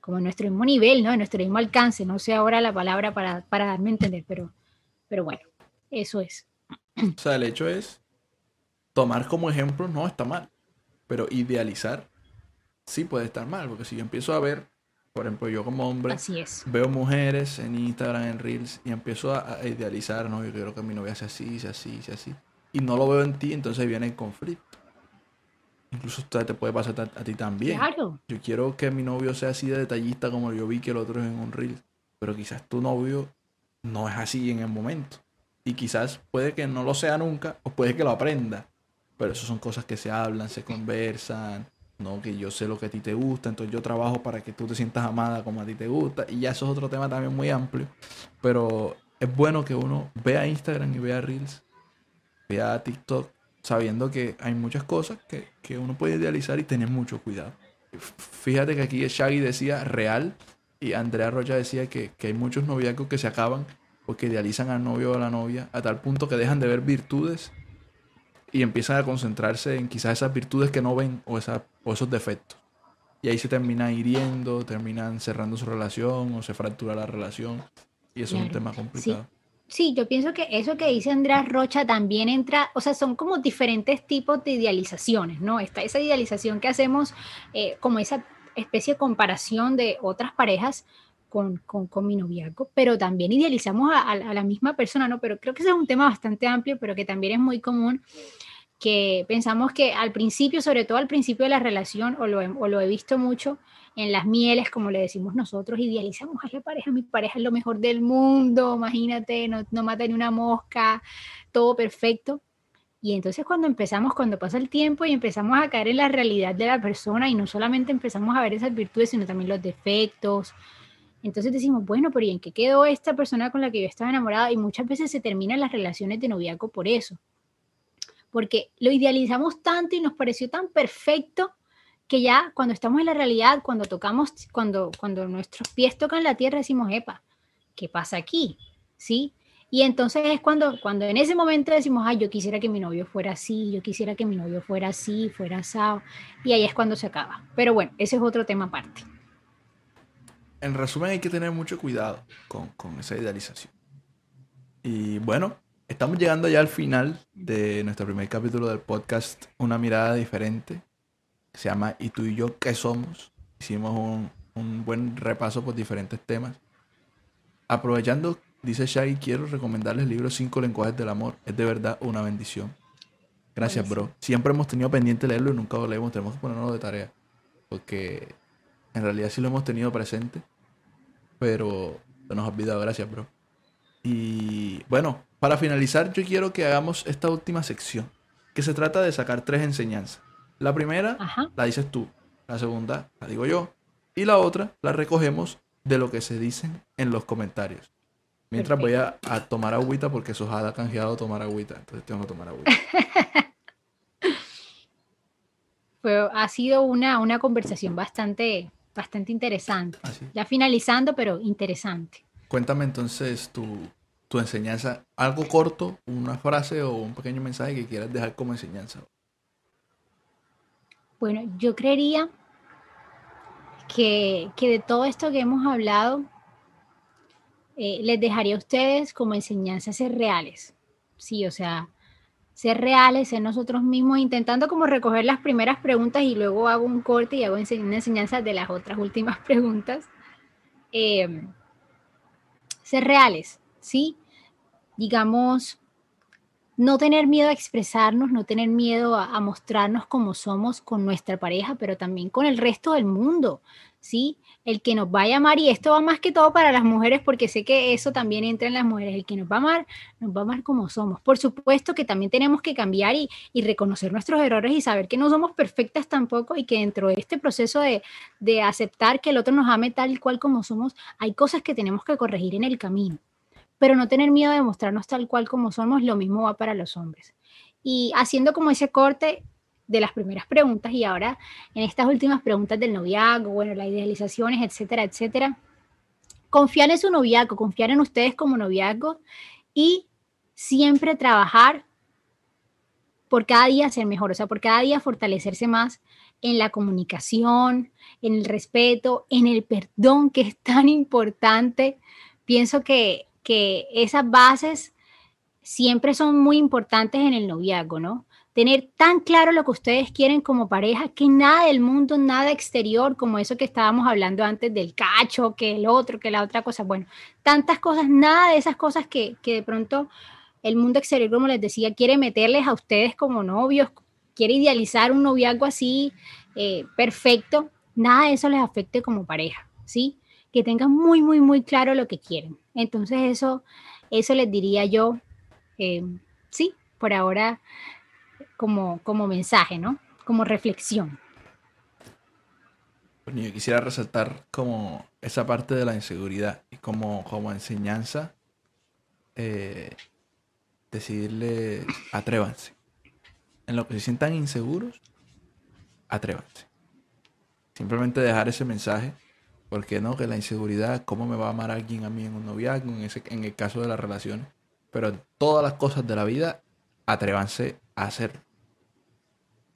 como en nuestro mismo nivel, ¿no? En nuestro mismo alcance. No sé ahora la palabra para, para darme a entender, pero, pero bueno, eso es. O sea, el hecho es tomar como ejemplo no está mal, pero idealizar sí puede estar mal, porque si yo empiezo a ver por ejemplo, yo como hombre veo mujeres en Instagram, en Reels, y empiezo a, idealizar, ¿no? Yo quiero que mi novia sea así, sea así, sea así. Y no lo veo en ti, entonces viene el conflicto. Incluso te puede pasar a, ti también. Claro. Yo quiero que mi novio sea así de detallista como yo vi que el otro es en un Reel. Pero quizás tu novio no es así en el momento. Y quizás puede que no lo sea nunca, o puede que lo aprenda. Pero eso son cosas que se hablan, se conversan no, que yo sé lo que a ti te gusta, entonces yo trabajo para que tú te sientas amada como a ti te gusta. Y ya eso es otro tema también muy amplio. Pero es bueno que uno vea Instagram y vea Reels, vea TikTok, sabiendo que hay muchas cosas que, que uno puede idealizar y tener mucho cuidado. Fíjate que aquí Shaggy decía real y Andrea Rocha decía que, que hay muchos noviazgos que se acaban porque idealizan al novio o a la novia a tal punto que dejan de ver virtudes y empiezan a concentrarse en quizás esas virtudes que no ven o, esa, o esos defectos. Y ahí se termina hiriendo, terminan cerrando su relación o se fractura la relación. Y eso es un tema complicado. Sí. yo pienso que eso que dice Andrés Rocha también entra, o sea, son como diferentes tipos de idealizaciones, ¿no? Está esa idealización que hacemos eh, como esa especie de comparación de otras parejas con, con, con mi noviazgo, pero también idealizamos a, a, la misma persona, ¿no? Pero creo que ese es un tema bastante amplio, pero que también es muy común que pensamos que al principio, sobre todo al principio de la relación, o lo, o lo he visto mucho en las mieles, como le decimos nosotros, idealizamos a la pareja, mi pareja es lo mejor del mundo, imagínate, no, no mata ni una mosca, todo perfecto. Y entonces cuando empezamos, cuando pasa el tiempo y empezamos a caer en la realidad de la persona y no solamente empezamos a ver esas virtudes, sino también los defectos, entonces decimos, bueno, pero ¿y en qué quedó esta persona con la que yo estaba enamorada? Y muchas veces se terminan las relaciones de noviazgo por eso porque lo idealizamos tanto y nos pareció tan perfecto que ya cuando estamos en la realidad, cuando tocamos, cuando, cuando nuestros pies tocan la tierra, decimos, epa, ¿qué pasa aquí? ¿Sí? Y entonces es cuando, cuando en ese momento decimos, ay, yo quisiera que mi novio fuera así, yo quisiera que mi novio fuera así, fuera asado. Y ahí es cuando se acaba. Pero bueno, ese es otro tema aparte. En resumen, hay que tener mucho cuidado con, con esa idealización. Y bueno, Estamos llegando ya al final de nuestro primer capítulo del podcast Una mirada diferente. Se llama ¿Y tú y yo qué somos? Hicimos un, un buen repaso por diferentes temas. Aprovechando, dice Shaggy, quiero recomendarles el libro Cinco lenguajes del amor. Es de verdad una bendición. Gracias, bro. Siempre hemos tenido pendiente leerlo y nunca lo leemos. Tenemos que ponernos de tarea. Porque en realidad sí lo hemos tenido presente. Pero nos ha olvidado. Gracias, bro. Y bueno, para finalizar, yo quiero que hagamos esta última sección, que se trata de sacar tres enseñanzas. La primera la dices tú, la segunda la digo yo, y la otra la recogemos de lo que se dicen en los comentarios. Mientras voy a, tomar agüita porque Sojada ha canjeado tomar agüita, entonces tengo que tomar agüita. ha sido una, una conversación bastante, bastante interesante. Ah, ya finalizando, pero interesante. Cuéntame entonces tu, tu enseñanza, algo corto, una frase o un pequeño mensaje que quieras dejar como enseñanza. Bueno, yo creería que, de todo esto que hemos hablado, eh, les dejaría a ustedes como enseñanzas reales. sí, o sea, ser reales, ser nosotros mismos, intentando como recoger las primeras preguntas y luego hago un corte y hago una enseñanza de las otras últimas preguntas. Em, ser reales, ¿sí? Digamos, no tener miedo a expresarnos, no tener miedo a, mostrarnos como somos con nuestra pareja, pero también con el resto del mundo, ¿sí? El que nos va a amar, y esto va más que todo para las mujeres, porque sé que eso también entra en las mujeres, el que nos va a amar, nos va a amar como somos. Por supuesto que también tenemos que cambiar y, reconocer nuestros errores y saber que no somos perfectas tampoco y que dentro de este proceso de, de aceptar que el otro nos ame tal cual como somos, hay cosas que tenemos que corregir en el camino pero no tener miedo de mostrarnos tal cual como somos, lo mismo va para los hombres. Y haciendo como ese corte de las primeras preguntas y ahora en estas últimas preguntas del noviazgo, bueno, las idealizaciones, etcétera, etcétera, confiar en su noviazgo, confiar en ustedes como noviazgo y siempre trabajar por cada día ser mejor, o sea, por cada día fortalecerse más en la comunicación, en el respeto, en el perdón, que es tan importante. Pienso que que esas bases siempre son muy importantes en el noviazgo, ¿no? Tener tan claro lo que ustedes quieren como pareja, que nada del mundo, nada exterior, como eso que estábamos hablando antes del cacho, que el otro, que la otra cosa, bueno, tantas cosas, nada de esas cosas que, de pronto el mundo exterior, como les decía, quiere meterles a ustedes como novios, quiere idealizar un noviazgo así eh, perfecto, nada de eso les afecte como pareja, ¿sí? Que tengan muy, muy, muy claro lo que quieren. Entonces eso, eso les diría yo, eh, sí, por ahora como, como mensaje, ¿no? Como reflexión. Yo quisiera resaltar como esa parte de la inseguridad y como, como enseñanza, eh, decirles, atrévanse. En lo que se sientan inseguros, atrévanse. Simplemente dejar ese mensaje ¿Por qué no? Que la inseguridad, ¿cómo me va a amar alguien a mí en un noviazgo, en, ese, en el caso de las relaciones? Pero en todas las cosas de la vida, atrévanse a hacerlo.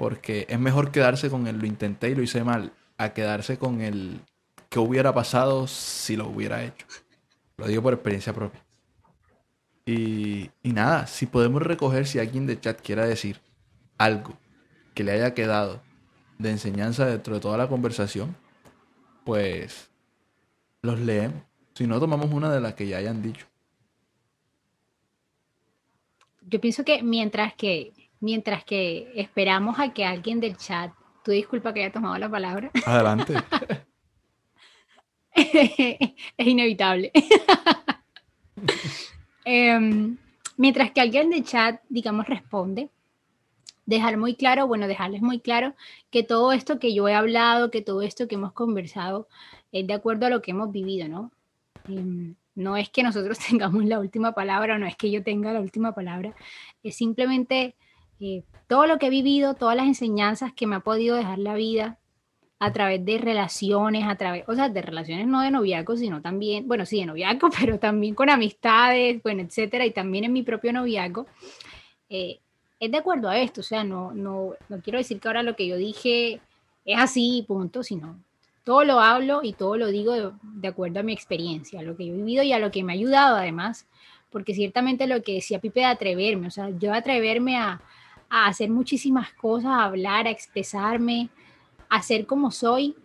Porque es mejor quedarse con el lo intenté y lo hice mal, a quedarse con el que hubiera pasado si lo hubiera hecho. Lo digo por experiencia propia. Y, y nada, si podemos recoger, si alguien de chat quiera decir algo que le haya quedado de enseñanza dentro de toda la conversación, pues los leemos. Si no, tomamos una de las que ya hayan dicho. Yo pienso que mientras que, mientras que esperamos a que alguien del chat, tú disculpa que haya tomado la palabra. Adelante. es inevitable. Em, mientras que alguien del chat, digamos, responde, dejar muy claro, bueno, dejarles muy claro que todo esto que yo he hablado, que todo esto que hemos conversado es de acuerdo a lo que hemos vivido, ¿no? Em, no es que nosotros tengamos la última palabra, no es que yo tenga la última palabra, es simplemente eh, todo lo que he vivido, todas las enseñanzas que me ha podido dejar la vida a través de relaciones, a través, o sea, de relaciones no de noviazgo, sino también, bueno, sí, de noviazgo, pero también con amistades, bueno, etcétera, y también en mi propio noviazgo. Eh, es de acuerdo a esto, o sea, no, no, no quiero decir que ahora lo que yo dije es así, punto, sino todo lo hablo y todo lo digo de, acuerdo a mi experiencia, a lo que yo he vivido y a lo que me ha ayudado además, porque ciertamente lo que decía Pipe de atreverme, o sea, yo atreverme a, a hacer muchísimas cosas, a hablar, a expresarme, a ser como soy,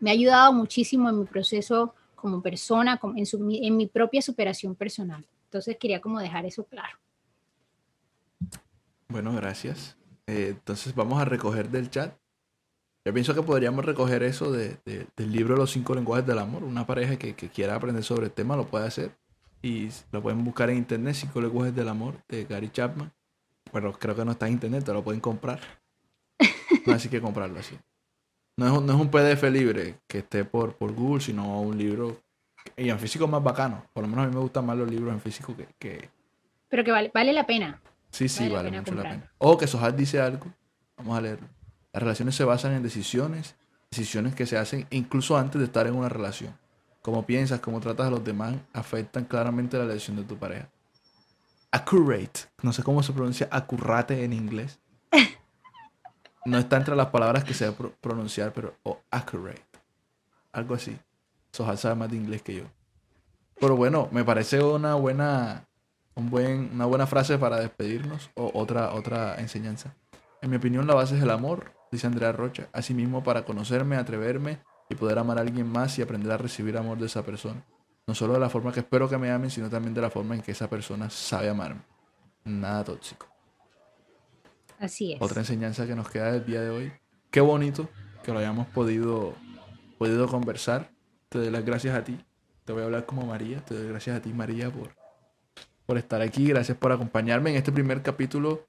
me ha ayudado muchísimo en mi proceso como persona, en, en mi propia superación personal. Entonces quería como dejar eso claro. Bueno, gracias. Eh, entonces vamos a recoger del chat. Yo pienso que podríamos recoger eso de, del libro Los cinco lenguajes del amor. Una pareja que, quiera aprender sobre el tema lo puede hacer. Y lo pueden buscar en internet, Cinco lenguajes del amor, de Gary Chapman. Bueno, creo que no está en internet, te lo pueden comprar. No así que comprarlo así. No es, un, no es un PDF libre que esté por, por Google, sino un libro. Y en físico más bacano. Por lo menos a mí me gustan más los libros en físico que. que... Pero que vale, vale la pena. Sí, sí, vale, mucho la pena. O que Sohar dice algo, vamos a leerlo. Las relaciones se basan en decisiones, decisiones que se hacen incluso antes de estar en una relación. Cómo piensas, cómo tratas a los demás afectan claramente la elección de tu pareja. Accurate, no sé cómo se pronuncia accurate en inglés. No está entre las palabras que se debe pronunciar, pero o accurate. Algo así. Sohar sabe más de inglés que yo. Pero bueno, me parece una buena un buen, una buena frase para despedirnos o otra, otra enseñanza. En mi opinión, la base es el amor, dice Andrea Rocha. Asimismo, para conocerme, atreverme y poder amar a alguien más y aprender a recibir amor de esa persona. No solo de la forma que espero que me amen, sino también de la forma en que esa persona sabe amarme. Nada tóxico. Así es. Otra enseñanza que nos queda del día de hoy. Qué bonito que lo hayamos podido, podido conversar. Te doy las gracias a ti. Te voy a hablar como María. Te doy gracias a ti, María, por, por estar aquí. Gracias por acompañarme en este primer capítulo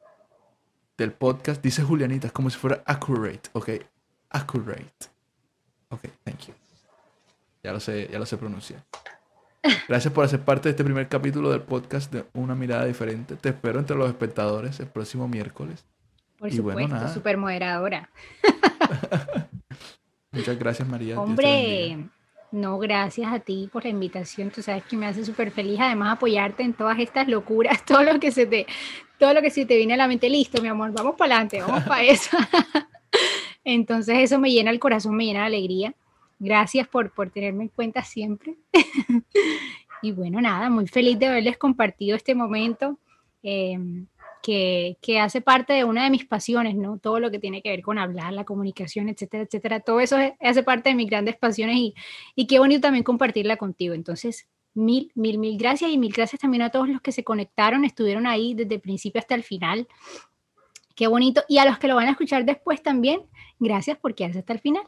del podcast. Dice Julianita, es como si fuera accurate. Ok, accurate. Ok, thank you. Ya lo sé, ya lo sé pronunciar. Gracias por hacer parte de este primer capítulo del podcast de Una Mirada Diferente. Te espero entre los espectadores el próximo miércoles. Por supuesto, súper moderadora. Muchas gracias, María. Hombre, no, gracias a ti por la invitación. Tú sabes que me hace súper feliz además apoyarte en todas estas locuras, todo lo que se te, todo lo que se te viene a la mente. Listo, mi amor, vamos para adelante, vamos para eso. Entonces eso me llena el corazón, me llena de alegría. Gracias por, por tenerme en cuenta siempre. y bueno, nada, muy feliz de haberles compartido este momento. Eh, que, hace parte de una de mis pasiones, ¿no? Todo lo que tiene que ver con hablar, la comunicación, etcétera, etcétera. Todo eso hace parte de mis grandes pasiones y, y qué bonito también compartirla contigo. Entonces, mil, mil, mil gracias y mil gracias también a todos los que se conectaron, estuvieron ahí desde el principio hasta el final. Qué bonito. Y a los que lo van a escuchar después también, gracias porque quedarse hasta el final.